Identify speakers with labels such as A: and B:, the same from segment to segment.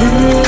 A: You.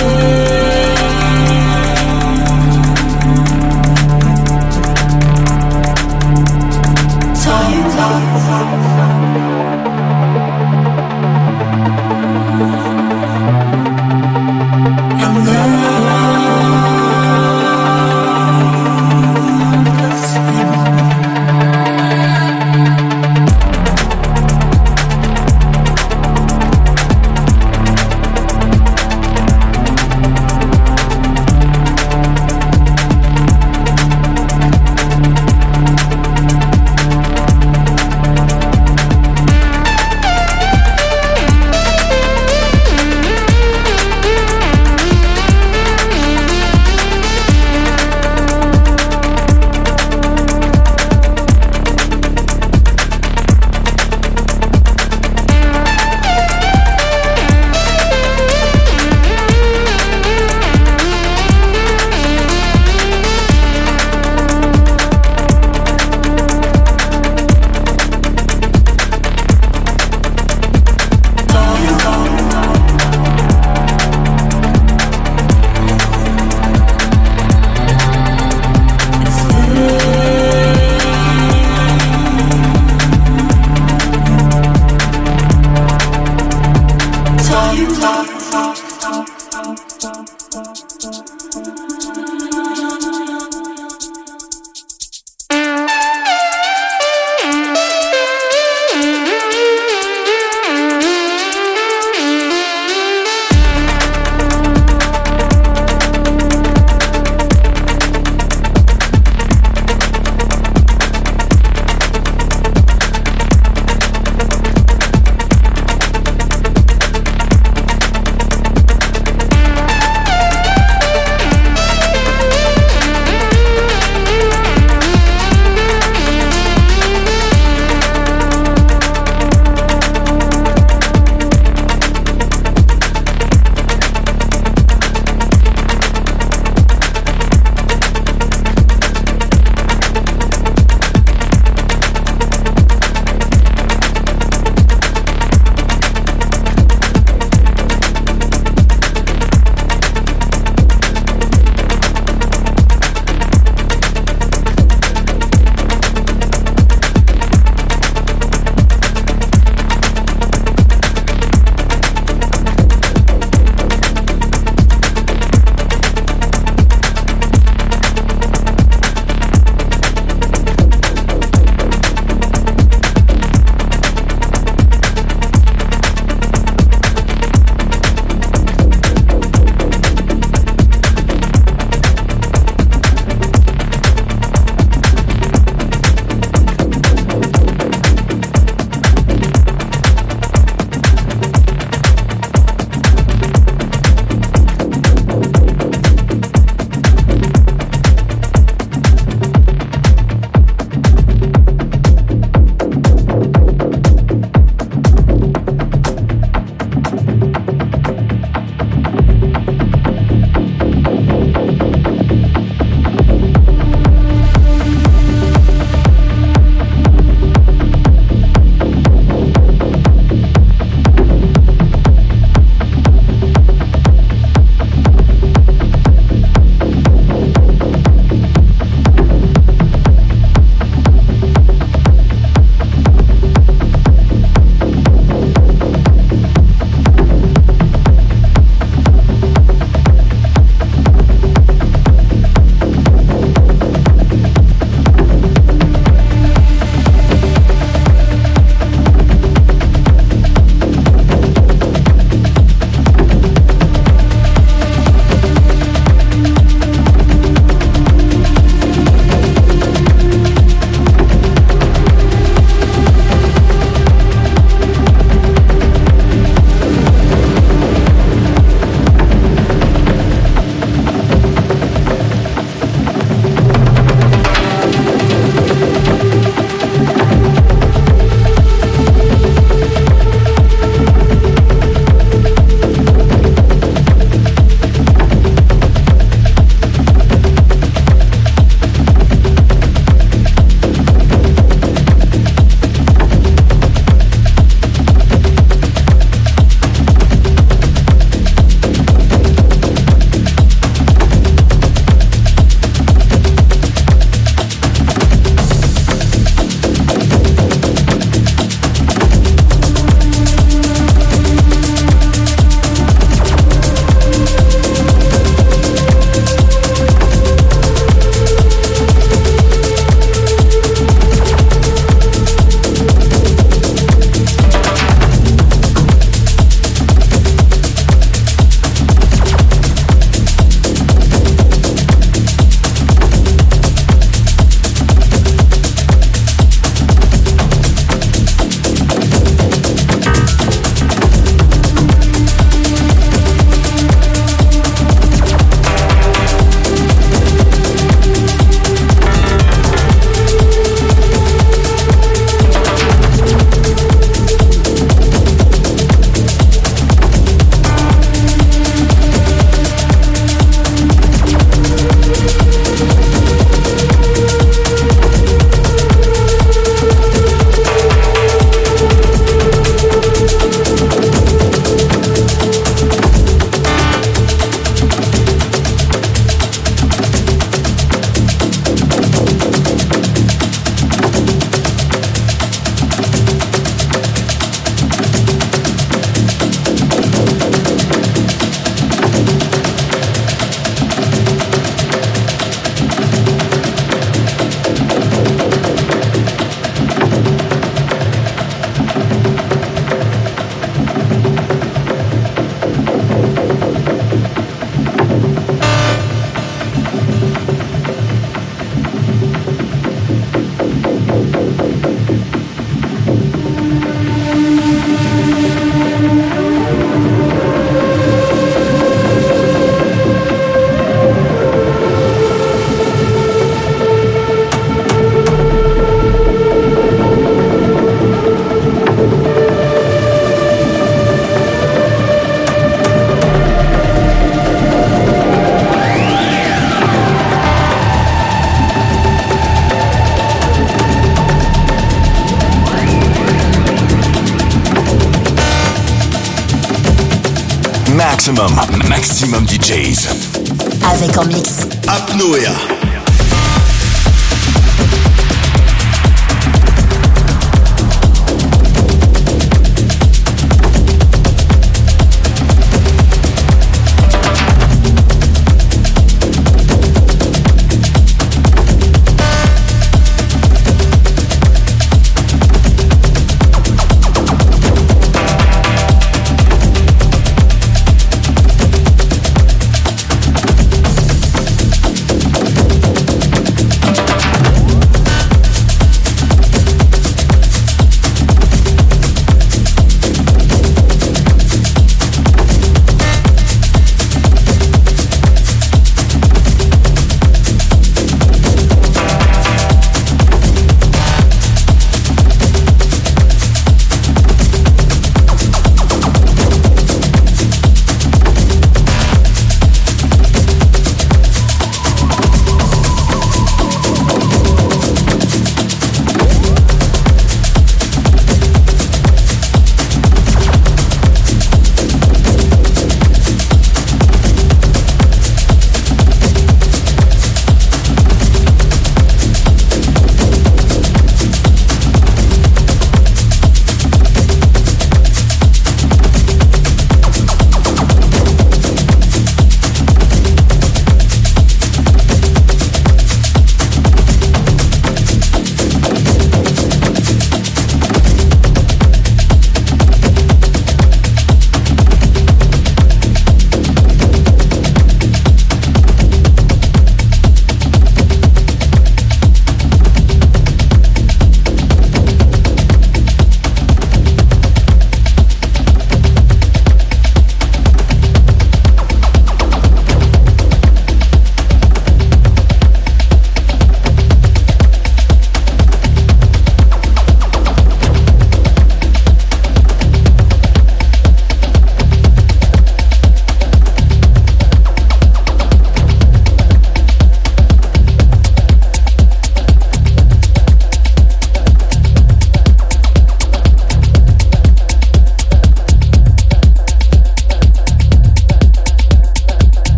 B: Avec en mix.
C: Apnoea.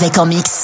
B: Avec en mix.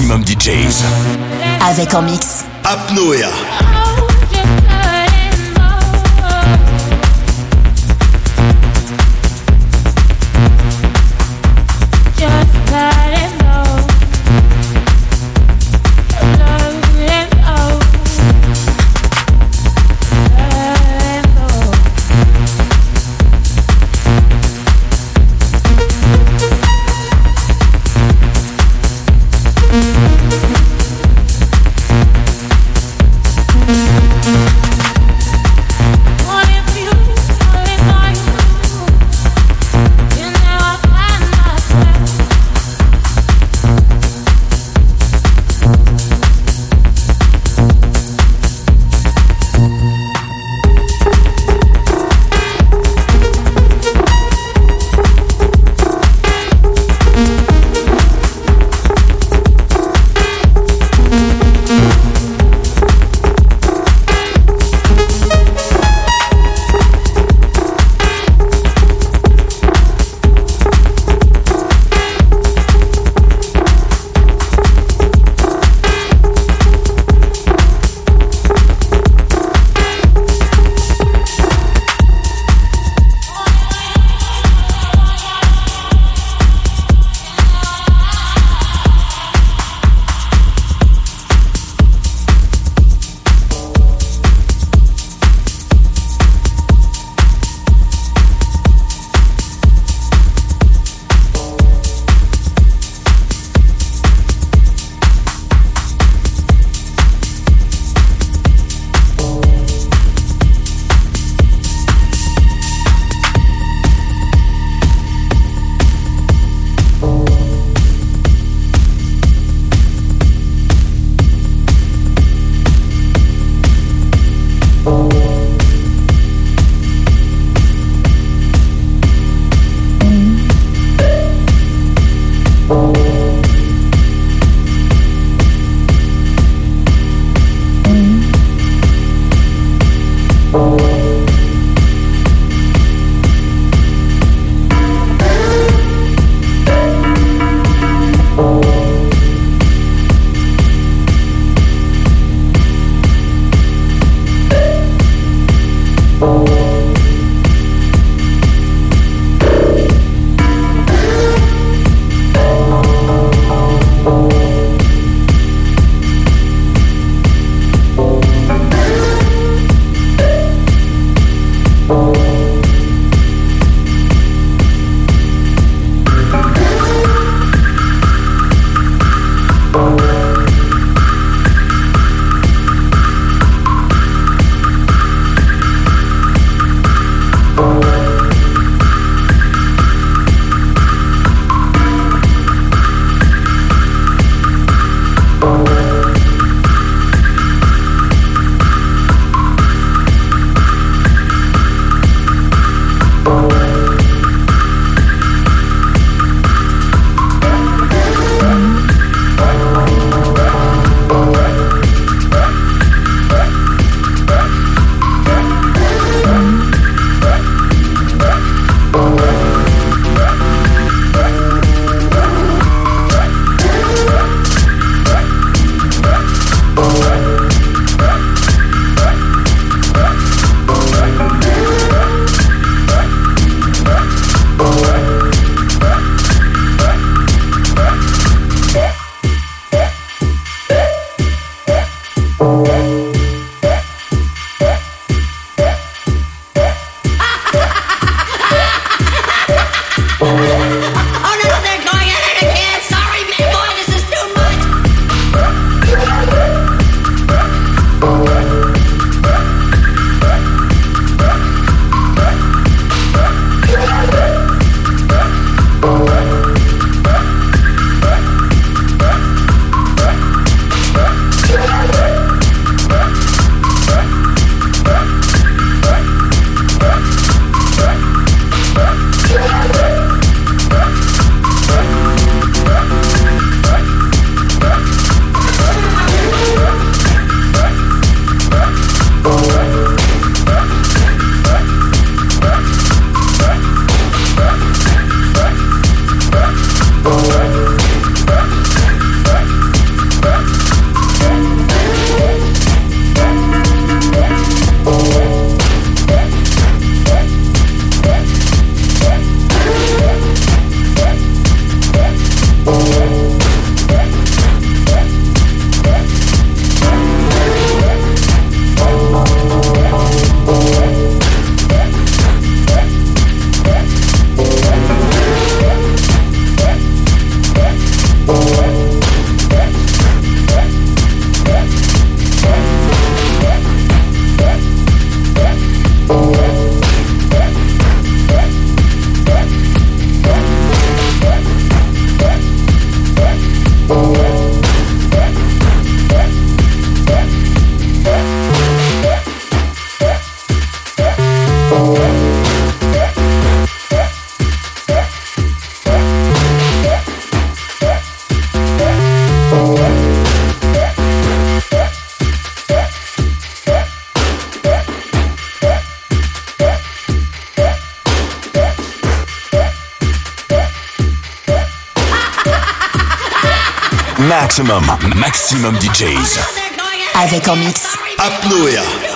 A: Maximum DJs.
B: Avec en mix.
D: Apnoea.
A: Maximum, maximum DJs.
B: Avec en mix.
C: Apnoea.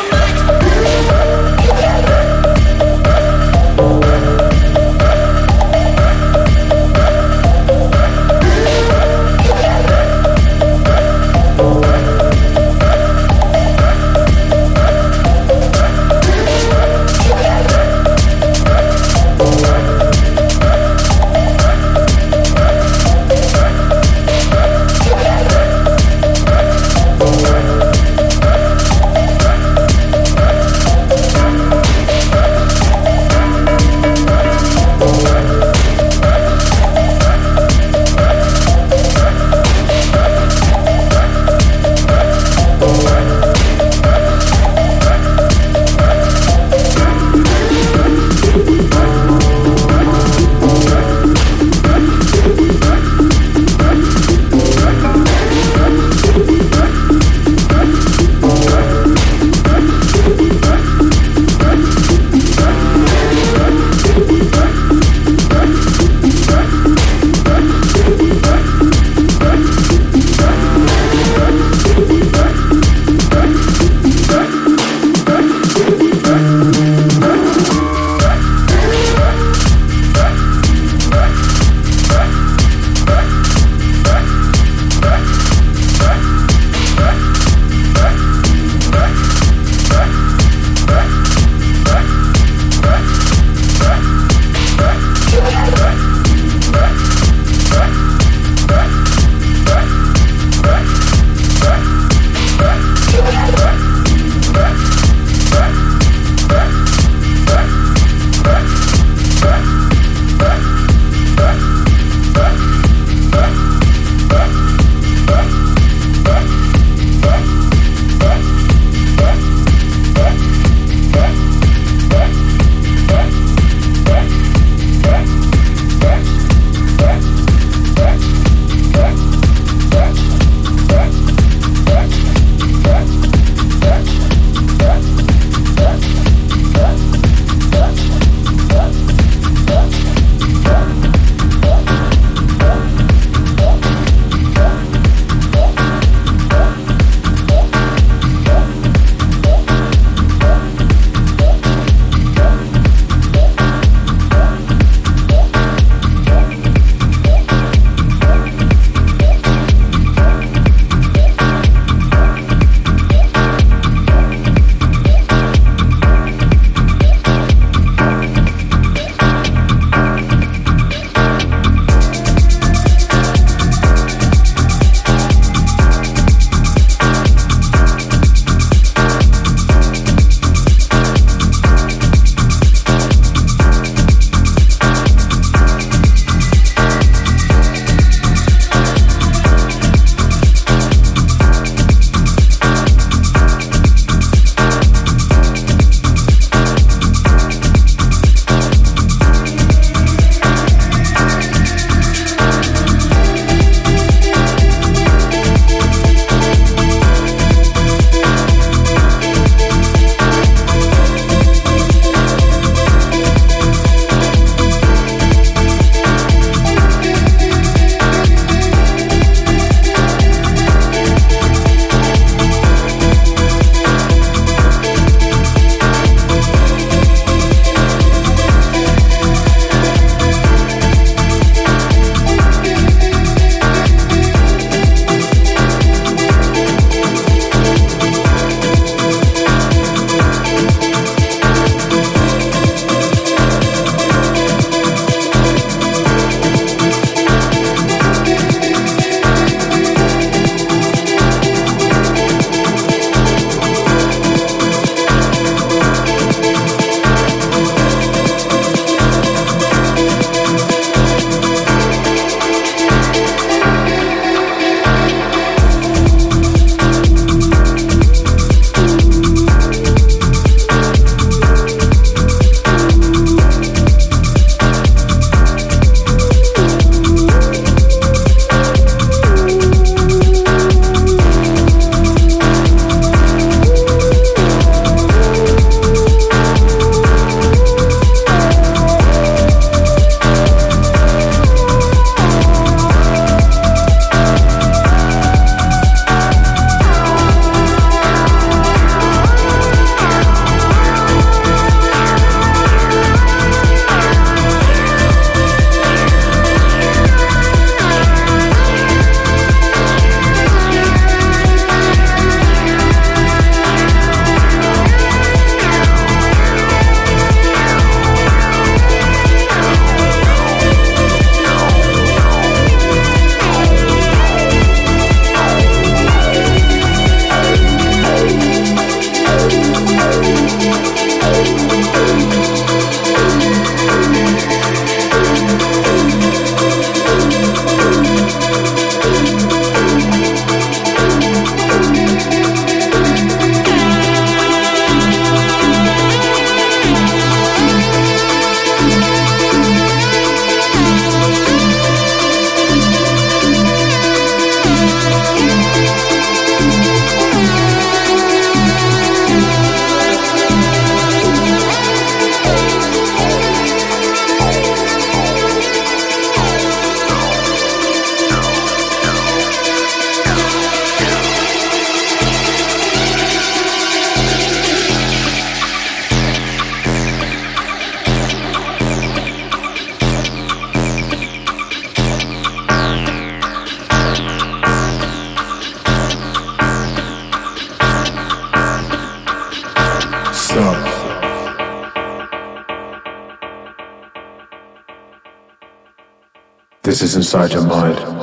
A: Inside your mind.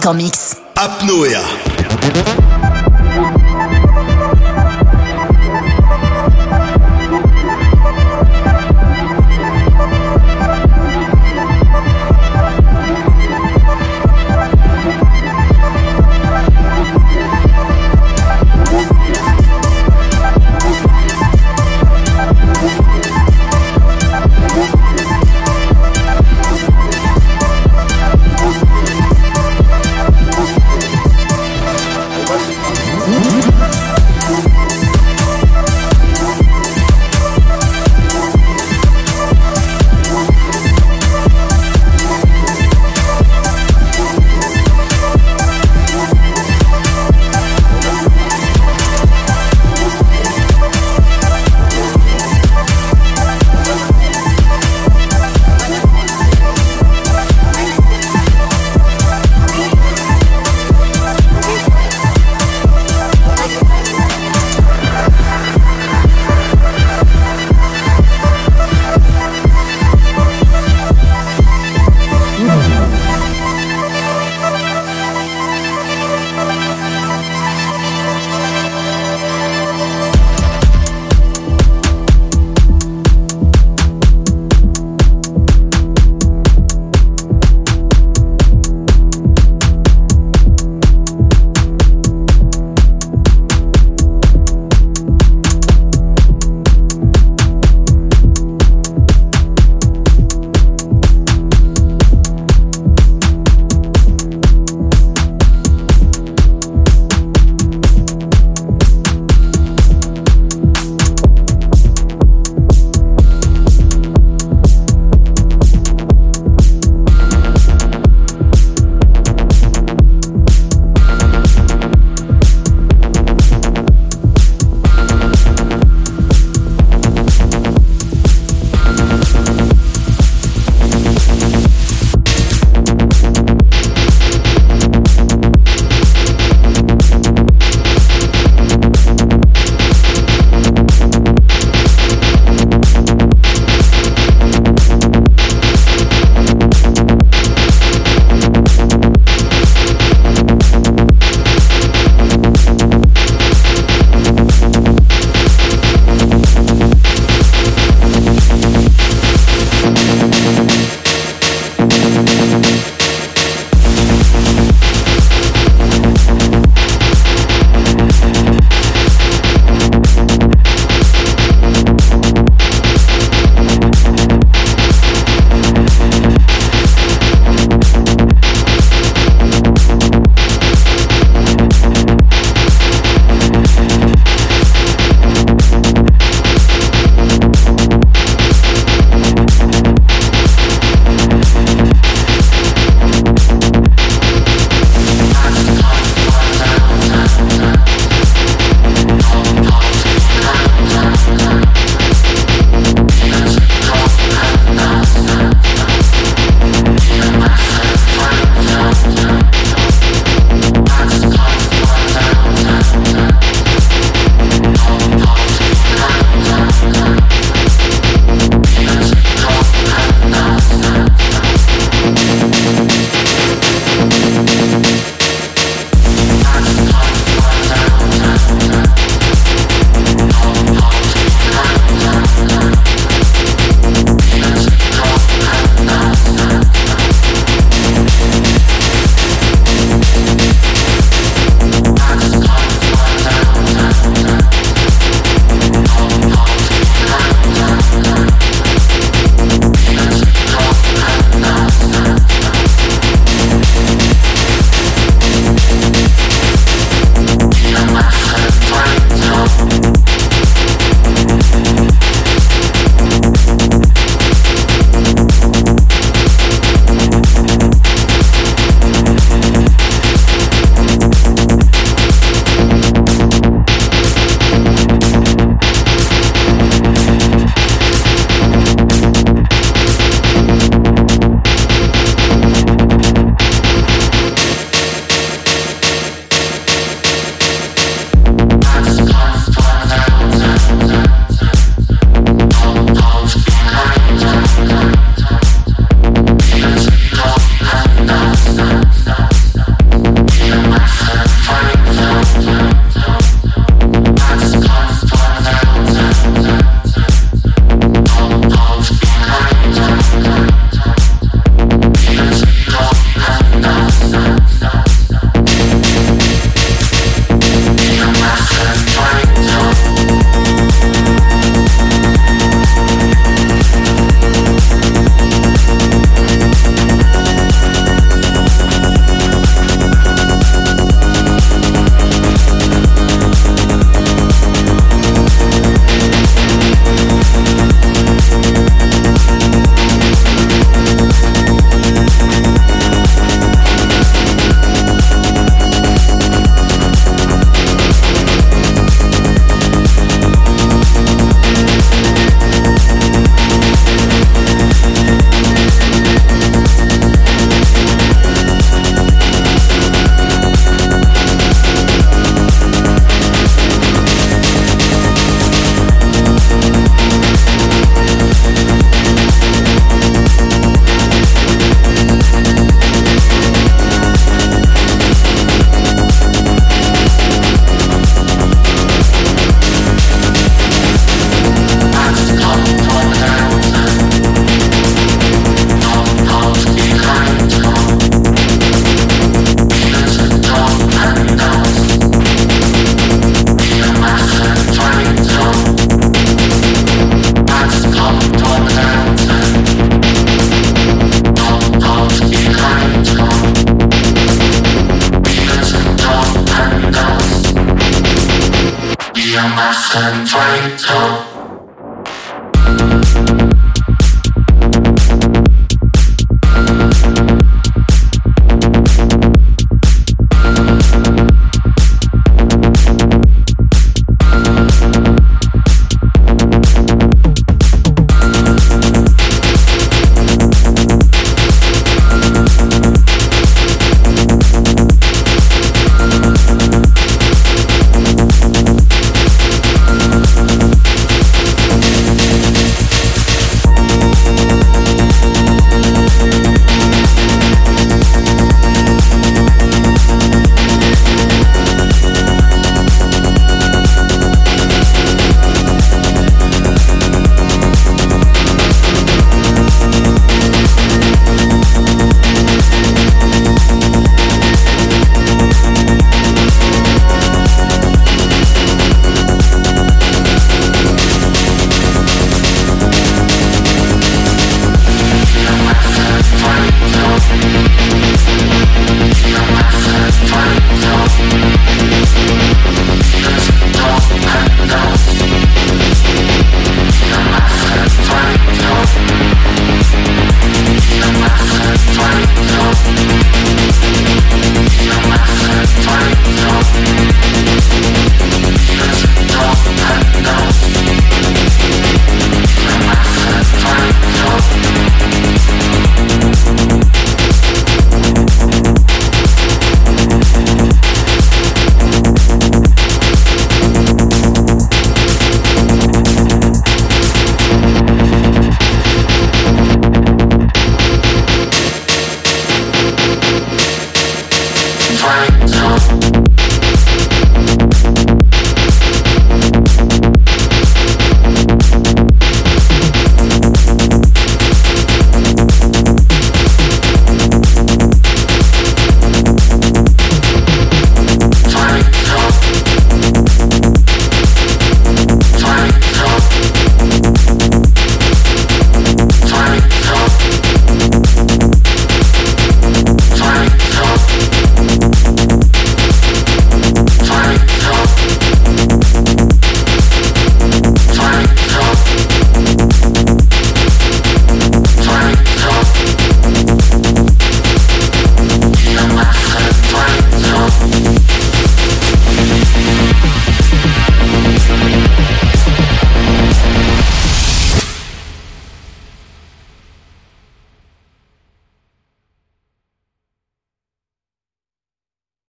A: Avec en